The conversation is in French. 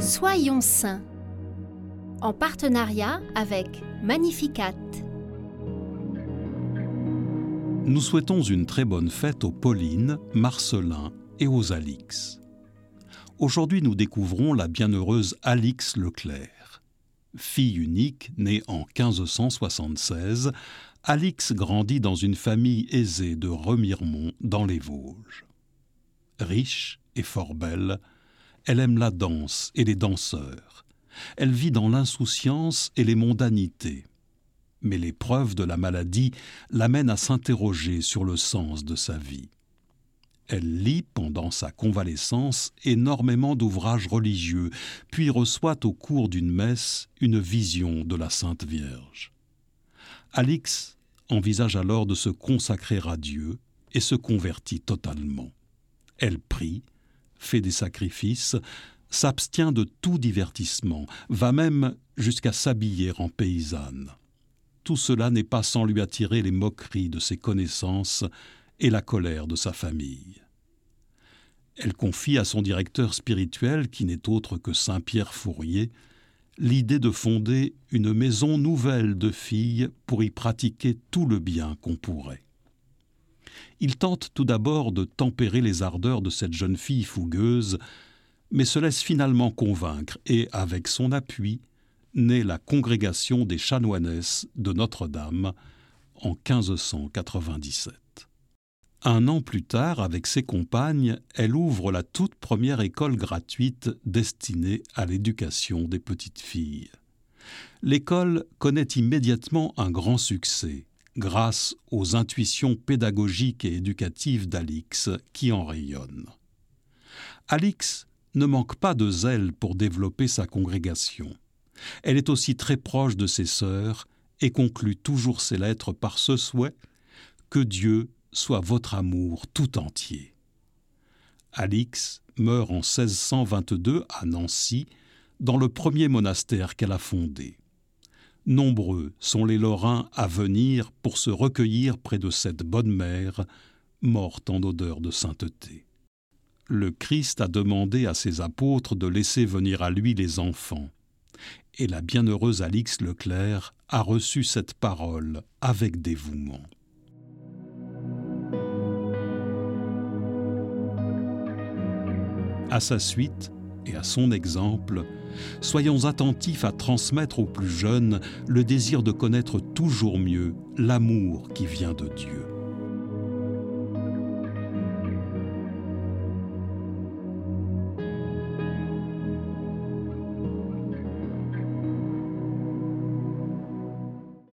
Soyons saints en partenariat avec Magnificat. Nous souhaitons une très bonne fête aux Pauline, Marcelin et aux Alix. Aujourd'hui, nous découvrons la bienheureuse Alix Leclerc. Fille unique, née en 1576, Alix grandit dans une famille aisée de Remiremont dans les Vosges. Riche et fort belle, elle aime la danse et les danseurs. Elle vit dans l'insouciance et les mondanités. Mais l'épreuve de la maladie l'amène à s'interroger sur le sens de sa vie. Elle lit pendant sa convalescence énormément d'ouvrages religieux, puis reçoit au cours d'une messe une vision de la Sainte Vierge. Alix envisage alors de se consacrer à Dieu et se convertit totalement. Elle prie, fait des sacrifices, s'abstient de tout divertissement, va même jusqu'à s'habiller en paysanne. Tout cela n'est pas sans lui attirer les moqueries de ses connaissances et la colère de sa famille. Elle confie à son directeur spirituel, qui n'est autre que Saint Pierre Fourier, l'idée de fonder une maison nouvelle de filles pour y pratiquer tout le bien qu'on pourrait. Il tente tout d'abord de tempérer les ardeurs de cette jeune fille fougueuse, mais se laisse finalement convaincre et, avec son appui, naît la congrégation des chanoinesses de Notre-Dame en 1597. Un an plus tard, avec ses compagnes, elle ouvre la toute première école gratuite destinée à l'éducation des petites filles. L'école connaît immédiatement un grand succès grâce aux intuitions pédagogiques et éducatives d'Alix qui en rayonnent. Alix ne manque pas de zèle pour développer sa congrégation. Elle est aussi très proche de ses sœurs et conclut toujours ses lettres par ce souhait que Dieu soit votre amour tout entier. Alix meurt en 1622 à Nancy, dans le premier monastère qu'elle a fondé. Nombreux sont les Lorrains à venir pour se recueillir près de cette bonne mère, morte en odeur de sainteté. Le Christ a demandé à ses apôtres de laisser venir à lui les enfants, et la bienheureuse Alix Leclerc a reçu cette parole avec dévouement. À sa suite, et à son exemple, soyons attentifs à transmettre aux plus jeunes le désir de connaître toujours mieux l'amour qui vient de Dieu.